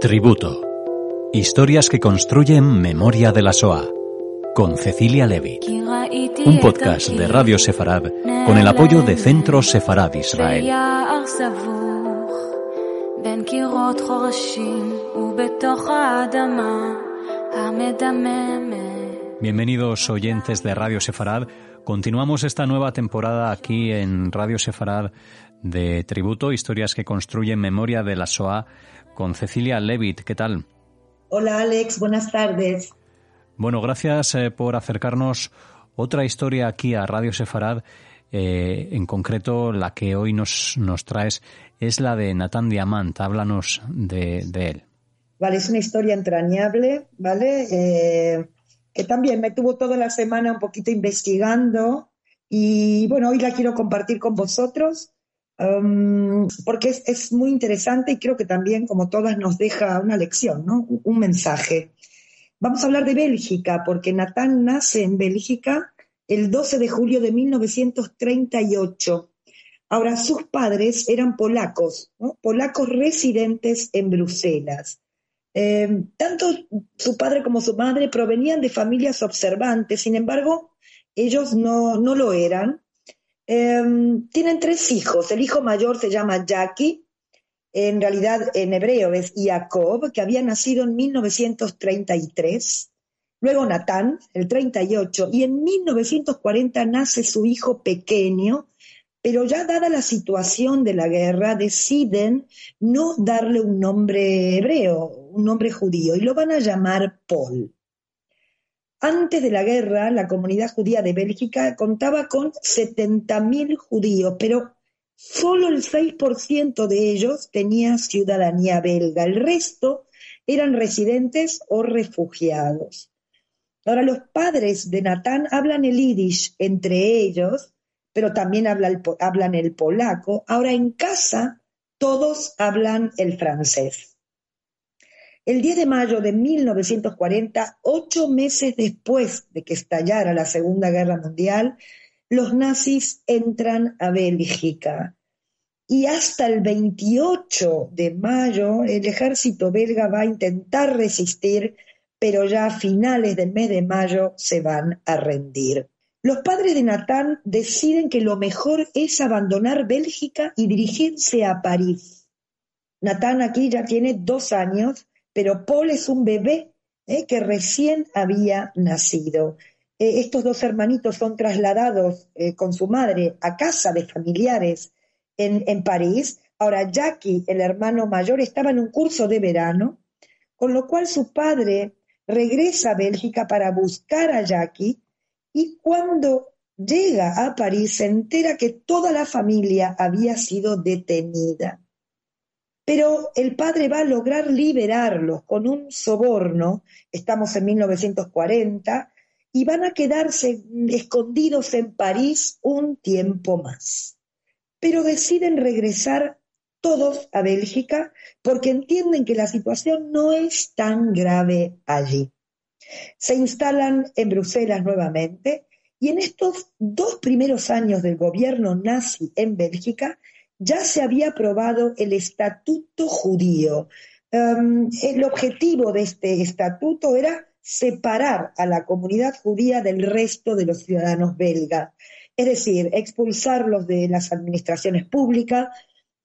Tributo. Historias que construyen memoria de la SOA. Con Cecilia Levy. Un podcast de Radio Sefarad con el apoyo de Centro Sefarad Israel. Bienvenidos oyentes de Radio Sefarad. Continuamos esta nueva temporada aquí en Radio Sefarad de Tributo, historias que construyen memoria de la SOA con Cecilia Levitt. ¿Qué tal? Hola Alex, buenas tardes. Bueno, gracias eh, por acercarnos otra historia aquí a Radio Sefarad. Eh, en concreto, la que hoy nos, nos traes es la de Natán Diamant. Háblanos de, él. Vale, es una historia entrañable, ¿vale? Eh, que también me tuvo toda la semana un poquito investigando y bueno, hoy la quiero compartir con vosotros um, porque es, muy interesante y creo que también, como todas, nos deja una lección, ¿no? Un mensaje. Vamos a hablar de Bélgica, porque Natán nace en Bélgica el 12 de julio de 1938. Ahora, sus padres eran polacos, polacos residentes en Bruselas. Em, tanto su padre como su madre provenían de familias observantes, sin embargo, ellos no, lo eran. Em, tienen tres hijos. El hijo mayor se llama Jackie, en realidad en hebreo es Jacob, que había nacido en 1933. Luego Natán, el 38, y en 1940 nace su hijo pequeño, pero ya dada la situación de la guerra, deciden no darle un nombre hebreo, un nombre judío, y lo van a llamar Paul. Antes de la guerra, la comunidad judía de Bélgica contaba con 70.000 judíos, pero solo el 6% de ellos tenía ciudadanía belga, el resto eran residentes o refugiados. Ahora, los padres de Natán hablan el yiddish entre ellos, pero también hablan el polaco. Ahora en casa todos hablan el francés. El 10 de mayo de 1940, ocho meses después de que estallara la Segunda Guerra Mundial, los nazis entran a Bélgica. Y hasta el 28 de mayo, el ejército belga va a intentar resistir, pero ya a finales del mes de mayo se van a rendir. Los padres de Natán deciden que lo mejor es abandonar Bélgica y dirigirse a París. Natán aquí ya tiene dos años, pero Paul es un bebé eh, que recién había nacido. Eh, estos dos hermanitos son trasladados eh, con su madre a casa de familiares en, en París. Ahora, Jackie, el hermano mayor, estaba en un curso de verano, con lo cual su padre regresa a Bélgica para buscar a Jackie y cuando llega a París se entera que toda la familia había sido detenida. Pero el padre va a lograr liberarlos con un soborno, estamos en 1940, y van a quedarse escondidos en París un tiempo más. Pero deciden regresar todos a Bélgica porque entienden que la situación no es tan grave allí. Se instalan en Bruselas nuevamente y en estos dos primeros años del gobierno nazi en Bélgica ya se había aprobado el Estatuto Judío. Em, el objetivo de este estatuto era separar a la comunidad judía del resto de los ciudadanos belgas, es decir, expulsarlos de las administraciones públicas,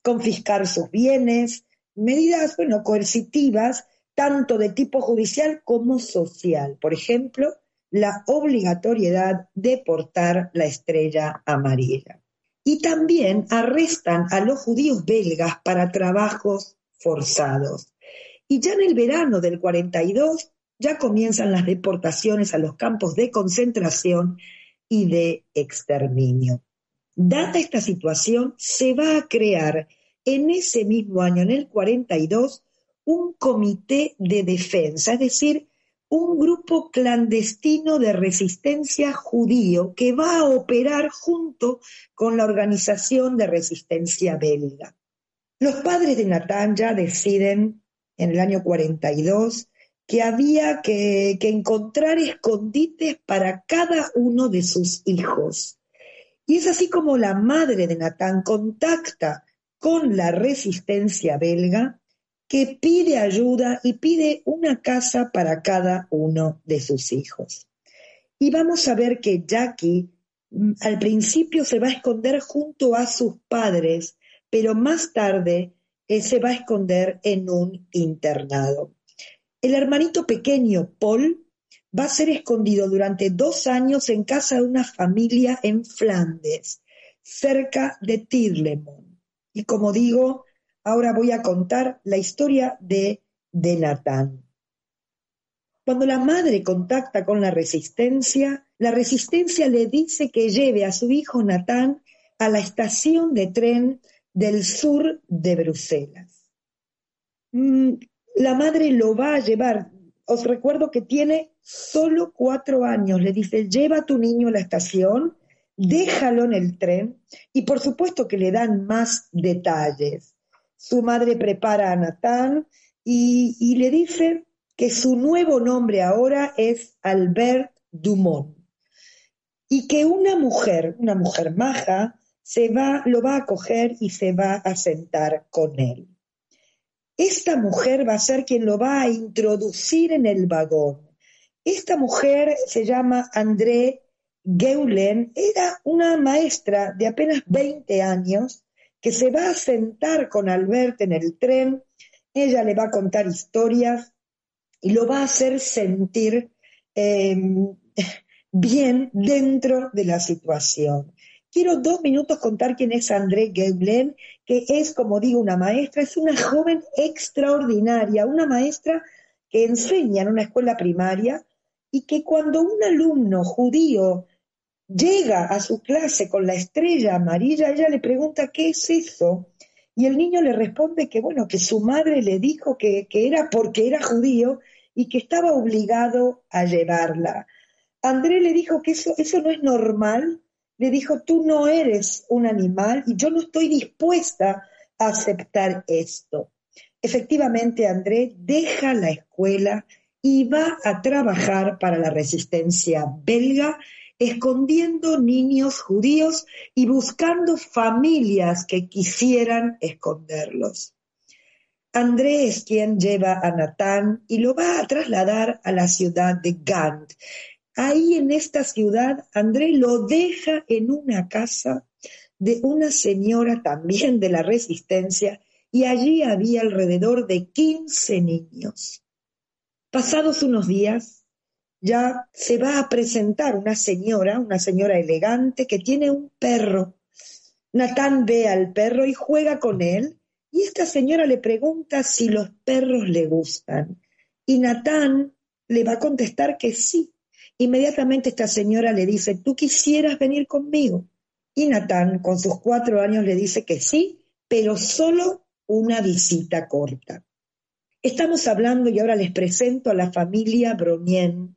confiscar sus bienes, medidas bueno, coercitivas tanto de tipo judicial como social. Por ejemplo, la obligatoriedad de portar la estrella amarilla. Y también arrestan a los judíos belgas para trabajos forzados. Y ya en el verano del 42 ya comienzan las deportaciones a los campos de concentración y de exterminio. Dada esta situación, se va a crear en ese mismo año, en el 42, un comité de defensa, es decir, un grupo clandestino de resistencia judío que va a operar junto con la organización de resistencia belga. Los padres de Natán ya deciden en el año 42 que había que, que encontrar escondites para cada uno de sus hijos. Y es así como la madre de Natán contacta con la resistencia belga que pide ayuda y pide una casa para cada uno de sus hijos. Y vamos a ver que Jackie mm, al principio se va a esconder junto a sus padres, pero más tarde eh, se va a esconder en un internado. El hermanito pequeño, Paul, va a ser escondido durante dos años en casa de una familia en Flandes, cerca de Tirlemont. Y como digo, ahora voy a contar la historia de, Natán. Cuando la madre contacta con la resistencia, la resistencia le dice que lleve a su hijo Natán a la estación de tren del sur de Bruselas. Mm, la madre lo va a llevar. Os recuerdo que tiene solo cuatro años. Le dice, lleva a tu niño a la estación, déjalo en el tren y por supuesto que le dan más detalles. Su madre prepara a Natán y, le dice que su nuevo nombre ahora es Albert Dumont y que una mujer, una mujer maja, se va, lo va a coger y se va a sentar con él. Esta mujer va a ser quien lo va a introducir en el vagón. Esta mujer se llama André Geulen, era una maestra de apenas 20 años que se va a sentar con Albert en el tren. Ella le va a contar historias y lo va a hacer sentir em, bien dentro de la situación. Quiero dos minutos contar quién es André Geblen, que es, como digo, una maestra, es una joven extraordinaria, una maestra que enseña en una escuela primaria y que cuando un alumno judío llega a su clase con la estrella amarilla, ella le pregunta qué es eso y el niño le responde que bueno, que su madre le dijo que, que era porque era judío y que estaba obligado a llevarla. André le dijo que eso, eso no es normal, le dijo, tú no eres un animal y yo no estoy dispuesta a aceptar esto. Efectivamente, André deja la escuela y va a trabajar para la resistencia belga, escondiendo niños judíos y buscando familias que quisieran esconderlos. André es quien lleva a Natán y lo va a trasladar a la ciudad de Gand. Ahí en esta ciudad, André lo deja en una casa de una señora también de la resistencia y allí había alrededor de 15 niños. Pasados unos días, ya se va a presentar una señora, una señora elegante que tiene un perro. Natán ve al perro y juega con él y esta señora le pregunta si los perros le gustan. Y Natán le va a contestar que sí. Inmediatamente esta señora le dice, ¿tú quisieras venir conmigo? Y Natán, con sus cuatro años, le dice que sí, pero solo una visita corta. Estamos hablando y ahora les presento a la familia Bronien.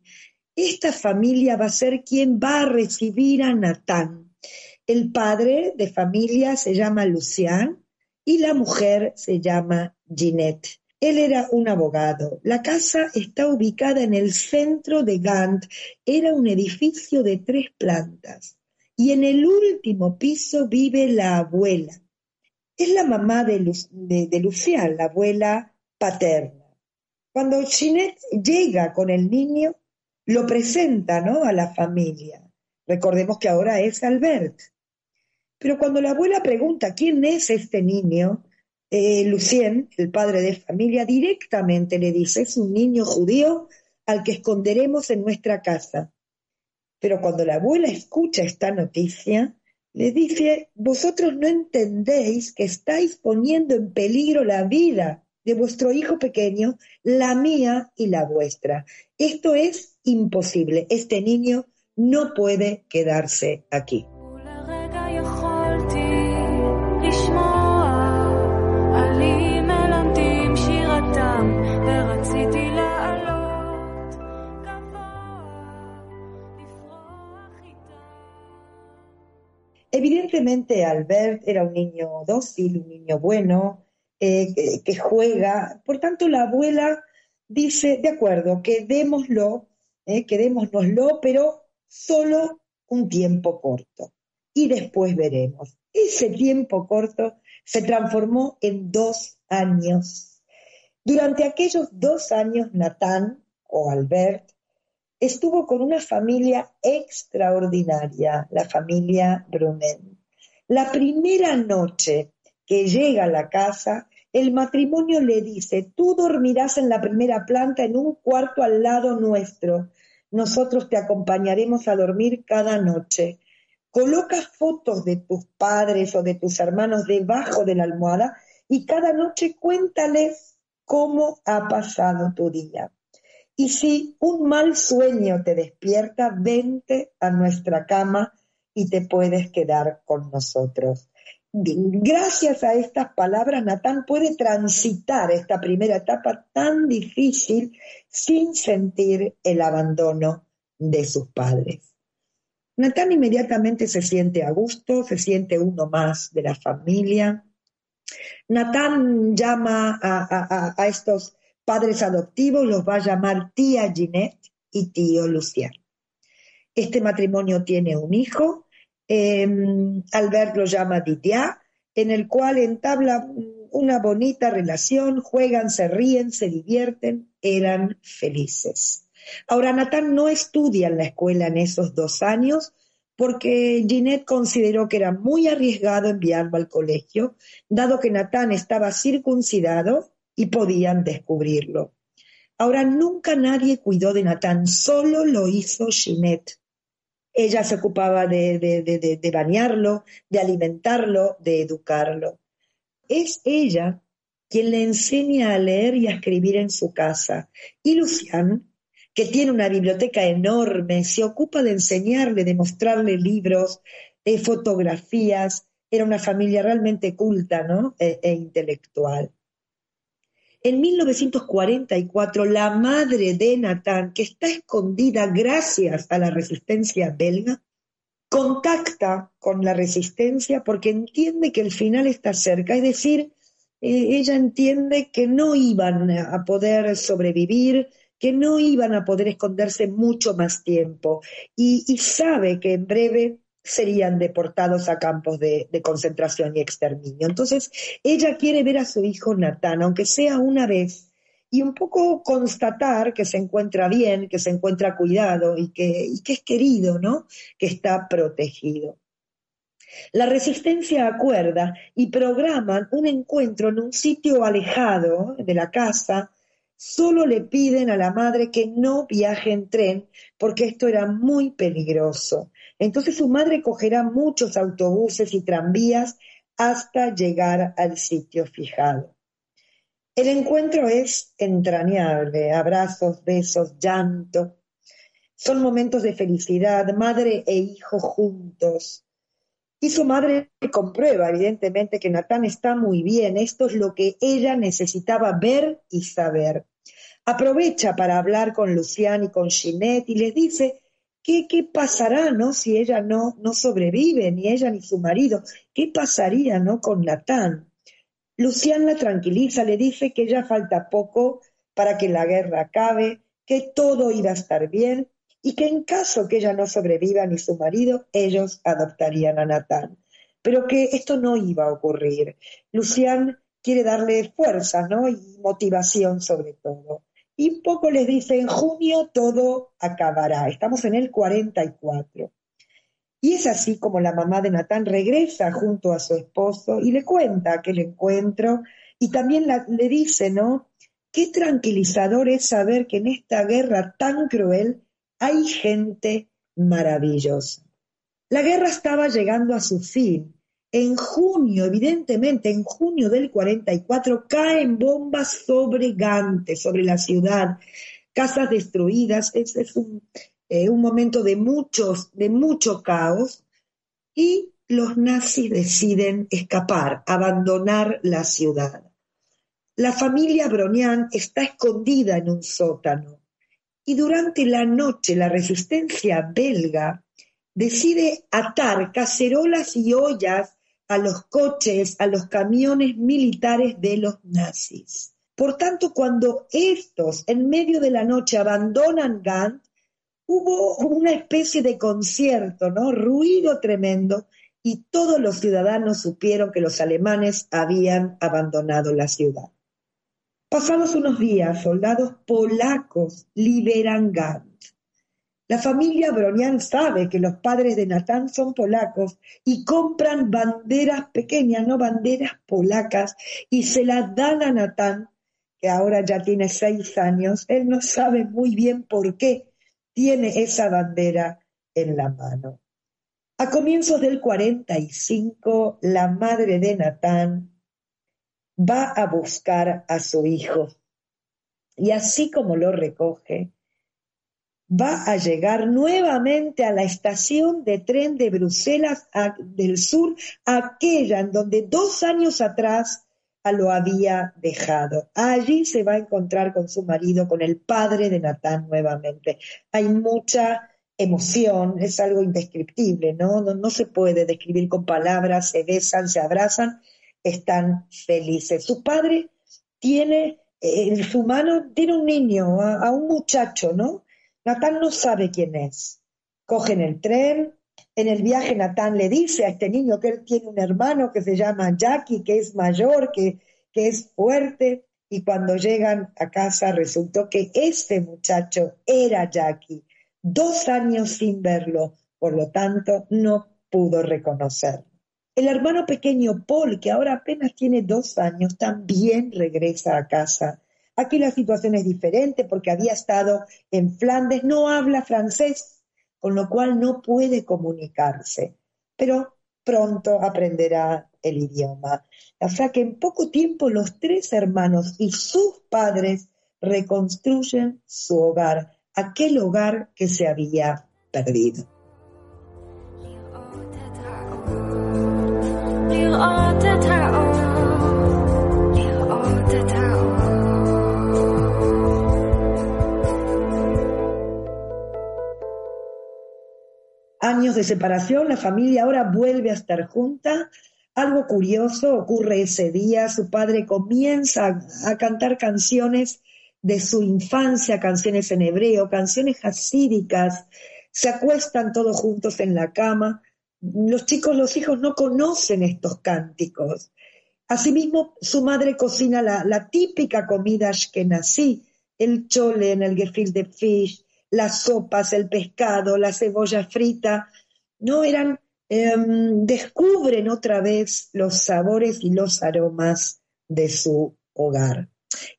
Esta familia va a ser quien va a recibir a Natán. El padre de familia se llama Lucián y la mujer se llama Ginette. Él era un abogado. La casa está ubicada en el centro de Gant. Era un edificio de tres plantas. Y en el último piso vive la abuela. Es la mamá de, Lucián, la abuela paterna. Cuando Ginette llega con el niño, lo presenta ¿no? a la familia. Recordemos que ahora es Albert. Pero cuando la abuela pregunta quién es este niño, eh, Lucien, el padre de familia, directamente le dice, es un niño judío al que esconderemos en nuestra casa. Pero cuando la abuela escucha esta noticia, le dice, vosotros no entendéis que estáis poniendo en peligro la vida de vuestro hijo pequeño, la mía y la vuestra. Esto es imposible. Este niño no puede quedarse aquí. Evidentemente Albert era un niño dócil, un niño bueno, eh, que, juega. Por tanto, la abuela dice, de acuerdo, quedémoslo, eh, quedémoslo, pero solo un tiempo corto. Y después veremos. Ese tiempo corto se transformó en dos años. Durante aquellos dos años, Natán o Albert estuvo con una familia extraordinaria, la familia Brunen. La primera noche que llega a la casa, el matrimonio le dice, tú dormirás en la primera planta en un cuarto al lado nuestro. Nosotros te acompañaremos a dormir cada noche. Coloca fotos de tus padres o de tus hermanos debajo de la almohada y cada noche cuéntales cómo ha pasado tu día. Y si un mal sueño te despierta, vente a nuestra cama y te puedes quedar con nosotros. Gracias a estas palabras, Natán puede transitar esta primera etapa tan difícil sin sentir el abandono de sus padres. Natán inmediatamente se siente a gusto, se siente uno más de la familia. Natán llama a, estos padres adoptivos, los va a llamar tía Ginette y tío Lucián. Este matrimonio tiene un hijo, eh, Albert lo llama Didier, en el cual entabla una bonita relación, juegan, se ríen, se divierten, eran felices. Ahora, Natán no estudia en la escuela en esos dos años porque Ginette consideró que era muy arriesgado enviarlo al colegio, dado que Natán estaba circuncidado y podían descubrirlo. Ahora, nunca nadie cuidó de Natán, solo lo hizo Ginette. Ella se ocupaba de, de, bañarlo, de alimentarlo, de educarlo. Es ella quien le enseña a leer y a escribir en su casa. Y Lucián que tiene una biblioteca enorme, se ocupa de enseñarle, de mostrarle libros, de fotografías. Era una familia realmente culta ¿no? e, e intelectual. En 1944, la madre de Natán, que está escondida gracias a la resistencia belga, contacta con la resistencia porque entiende que el final está cerca, es decir, eh, ella entiende que no iban a poder sobrevivir, que no iban a poder esconderse mucho más tiempo. Y, sabe que en breve serían deportados a campos de, concentración y exterminio. Entonces, ella quiere ver a su hijo Natán, aunque sea una vez, y un poco constatar que se encuentra bien, que se encuentra cuidado y que, y que es querido, ¿no? Que está protegido. La resistencia acuerda y programan un encuentro en un sitio alejado de la casa solo le piden a la madre que no viaje en tren porque esto era muy peligroso. Entonces su madre cogerá muchos autobuses y tranvías hasta llegar al sitio fijado. El encuentro es entrañable, abrazos, besos, llanto. Son momentos de felicidad, madre e hijo juntos. Y su madre comprueba, evidentemente, que Natán está muy bien. Esto es lo que ella necesitaba ver y saber. Aprovecha para hablar con Lucián y con Ginette y les dice ¿Qué, ¿Qué, pasará, no? Si ella no, no sobrevive, ni ella ni su marido. ¿Qué pasaría, no? Con Natán. Lucián la tranquiliza, le dice que ya falta poco para que la guerra acabe, que todo irá a estar bien y que en caso que ella no sobreviva ni su marido, ellos adoptarían a Natán. Pero que esto no iba a ocurrir. Lucián quiere darle fuerza, ¿no? Y motivación sobre todo. Y poco les dice, en junio todo acabará. Estamos en el 44. Y es así como la mamá de Natán regresa junto a su esposo y le cuenta aquel encuentro y también le dice, ¿no? Qué tranquilizador es saber que en esta guerra tan cruel hay gente maravillosa. La guerra estaba llegando a su fin. En junio, evidentemente, en junio del 44, caen bombas sobre Gante, sobre la ciudad, casas destruidas. Es, es un, eh, un momento de, muchos, de mucho caos y los nazis deciden escapar, abandonar la ciudad. La familia Bronian está escondida en un sótano y durante la noche la resistencia belga decide atar cacerolas y ollas a los coches, a los camiones militares de los nazis. Por tanto, cuando estos en medio de la noche abandonan Gant, hubo una especie de concierto, ¿no? Ruido tremendo y todos los ciudadanos supieron que los alemanes habían abandonado la ciudad. Pasados unos días, soldados polacos liberan Gant. La familia Bronian sabe que los padres de Natán son polacos y compran banderas pequeñas, no banderas polacas, y se las dan a Natán, que ahora ya tiene seis años. Él no sabe muy bien por qué tiene esa bandera en la mano. A comienzos del 45, la madre de Natán va a buscar a su hijo. Y así como lo recoge, va a llegar nuevamente a la estación de tren de Bruselas del Sur, aquella en donde dos años atrás lo había dejado. Allí se va a encontrar con su marido, con el padre de Natán nuevamente. Hay mucha emoción, es algo indescriptible, ¿no? No, no se puede describir con palabras, se besan, se abrazan, están felices. Su padre tiene en su mano, tiene un niño, a un muchacho, ¿no? Natán no sabe quién es. Cogen el tren. En el viaje Natán le dice a este niño que él tiene un hermano que se llama Jackie, que es mayor, que, que es fuerte. Y cuando llegan a casa resultó que este muchacho era Jackie. Dos años sin verlo, por lo tanto no pudo reconocerlo. El hermano pequeño Paul, que ahora apenas tiene dos años, también regresa a casa Aquí la situación es diferente porque había estado en Flandes, no habla francés, con lo cual no puede comunicarse, pero pronto aprenderá el idioma. O sea que en poco tiempo los tres hermanos y sus padres reconstruyen su hogar, aquel hogar que se había perdido. De separación, la familia ahora vuelve a estar junta. Algo curioso ocurre ese día, su padre comienza a, cantar canciones de su infancia, canciones en hebreo, canciones hasídicas, se acuestan todos juntos en la cama. Los chicos, los hijos no conocen estos cánticos. Asimismo, su madre cocina la, típica comida ashkenazí, el chole en el gefilte fish, las sopas, el pescado, la cebolla frita, no eran, em, descubren otra vez los sabores y los aromas de su hogar.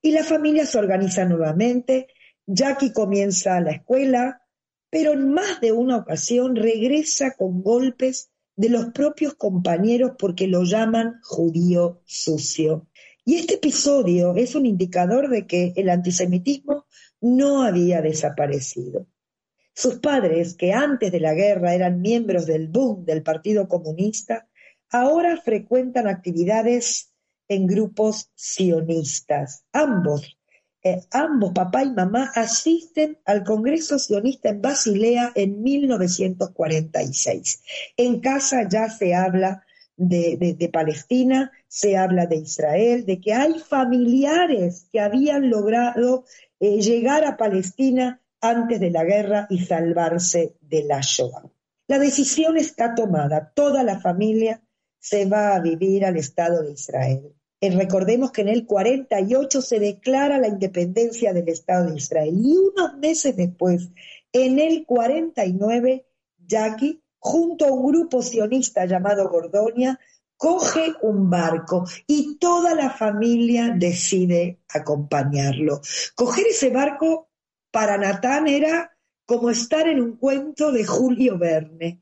Y la familia se organiza nuevamente, Jackie comienza la escuela, pero en más de una ocasión regresa con golpes de los propios compañeros porque lo llaman judío sucio. Y este episodio es un indicador de que el antisemitismo no había desaparecido. Sus padres, que antes de la guerra eran miembros del BUM del Partido Comunista, ahora frecuentan actividades en grupos sionistas. Ambos, eh, ambos, papá y mamá, asisten al Congreso Sionista en Basilea en 1946. En casa ya se habla de, Palestina, se habla de Israel, de que hay familiares que habían logrado eh, llegar a Palestina antes de la guerra y salvarse de la Shoah. La decisión está tomada, toda la familia se va a vivir al Estado de Israel. Eh, recordemos que en el 48 se declara la independencia del Estado de Israel y unos meses después, en el 49, Jackie, junto a un grupo sionista llamado Gordonia, coge un barco y toda la familia decide acompañarlo. Coger ese barco para Natán era como estar en un cuento de Julio Verne.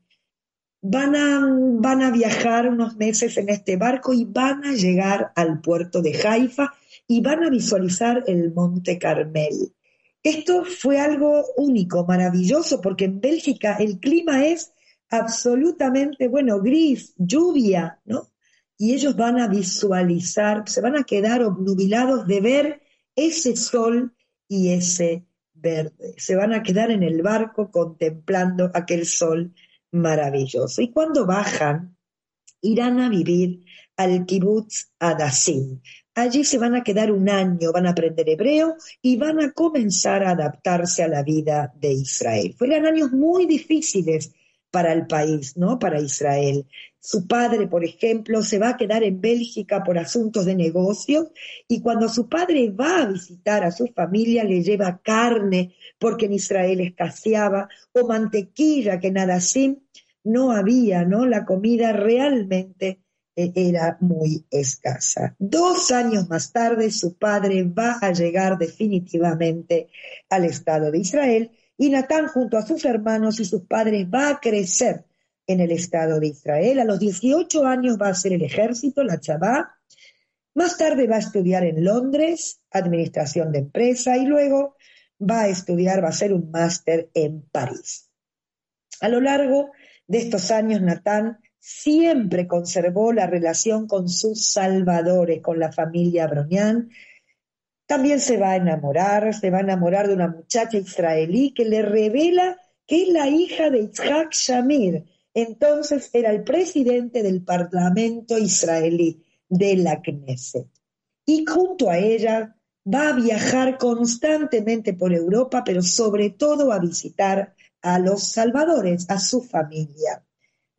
Van a, van a viajar unos meses en este barco y van a llegar al puerto de Haifa y van a visualizar el Monte Carmel. Esto fue algo único, maravilloso, porque en Bélgica el clima es absolutamente, bueno, gris, lluvia, ¿no? Y ellos van a visualizar, se van a quedar obnubilados de ver ese sol y ese Se van a quedar en el barco contemplando aquel sol maravilloso. Y cuando bajan, irán a vivir al kibbutz Adasim. Allí se van a quedar un año, van a aprender hebreo y van a comenzar a adaptarse a la vida de Israel. Fueron años muy difíciles para el país, ¿no? Para Israel. Su padre, por ejemplo, se va a quedar en Bélgica por asuntos de negocios y cuando su padre va a visitar a su familia le lleva carne porque en Israel escaseaba o mantequilla que nada así no había, ¿no? La comida realmente eh, era muy escasa. Dos años más tarde su padre va a llegar definitivamente al Estado de Israel y Natán junto a sus hermanos y sus padres va a crecer en el Estado de Israel. A los 18 años va a hacer el ejército, la Chabá. Más tarde va a estudiar en Londres, administración de empresa, y luego va a estudiar, va a hacer un máster en París. A lo largo de estos años, Natán siempre conservó la relación con sus salvadores, con la familia Bronian. También se va a enamorar, se va a enamorar de una muchacha israelí que le revela que es la hija de Yitzhak Shamir, entonces era el presidente del Parlamento israelí, de la Knesset. Y junto a ella va a viajar constantemente por Europa, pero sobre todo a visitar a los salvadores, a su familia.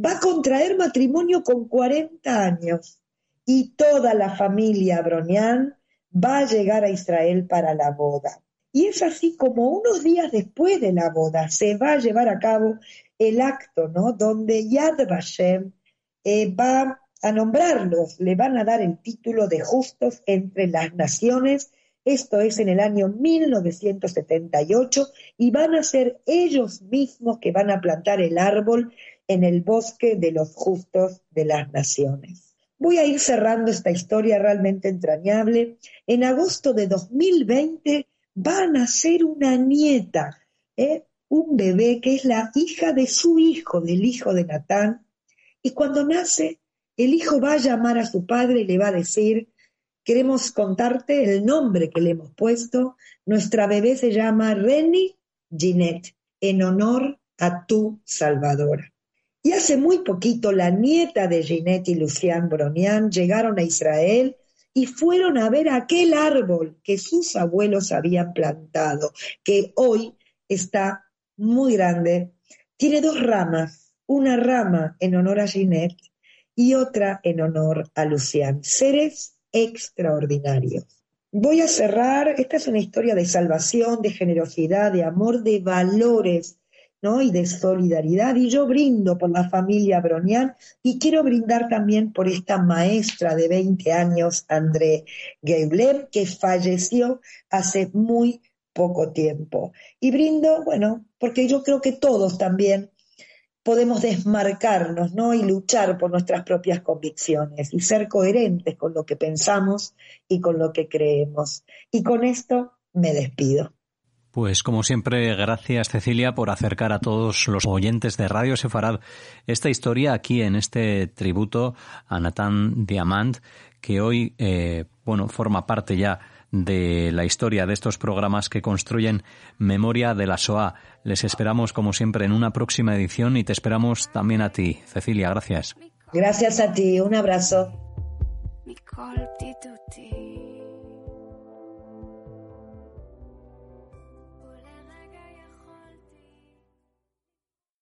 Va a contraer matrimonio con 40 años y toda la familia Bronian va a llegar a Israel para la boda. Y es así como unos días después de la boda se va a llevar a cabo el acto, ¿no? Donde Yad Vashem eh, va a nombrarlos, le van a dar el título de justos entre las naciones, esto es en el año 1978, y van a ser ellos mismos que van a plantar el árbol en el bosque de los justos de las naciones. Voy a ir cerrando esta historia realmente entrañable. En agosto de 2020 va a nacer una nieta, ¿eh? un bebé que es la hija de su hijo, del hijo de Natán, y cuando nace, el hijo va a llamar a su padre y le va a decir, queremos contarte el nombre que le hemos puesto, nuestra bebé se llama Reni Ginette, en honor a tu Salvadora. Y hace muy poquito la nieta de Ginette y Lucian Bronian llegaron a Israel y fueron a ver aquel árbol que sus abuelos habían plantado, que hoy está muy grande. Tiene dos ramas, una rama en honor a Ginette y otra en honor a Lucian. Seres extraordinarios. Voy a cerrar, esta es una historia de salvación, de generosidad, de amor, de valores, ¿no? Y de solidaridad. Y yo brindo por la familia Bronian y quiero brindar también por esta maestra de 20 años, André Geibler, que falleció hace muy poco tiempo. Y brindo, bueno, porque yo creo que todos también podemos desmarcarnos, ¿no? Y luchar por nuestras propias convicciones y ser coherentes con lo que pensamos y con lo que creemos. Y con esto me despido. Pues como siempre, gracias Cecilia por acercar a todos los oyentes de Radio Sefarad esta historia aquí en este tributo a Natán Diamant, que hoy, eh, bueno, forma parte ya de la historia de estos programas que construyen memoria de la SOA. Les esperamos, como siempre, en una próxima edición y te esperamos también a ti. Cecilia, gracias. Gracias a ti, un abrazo.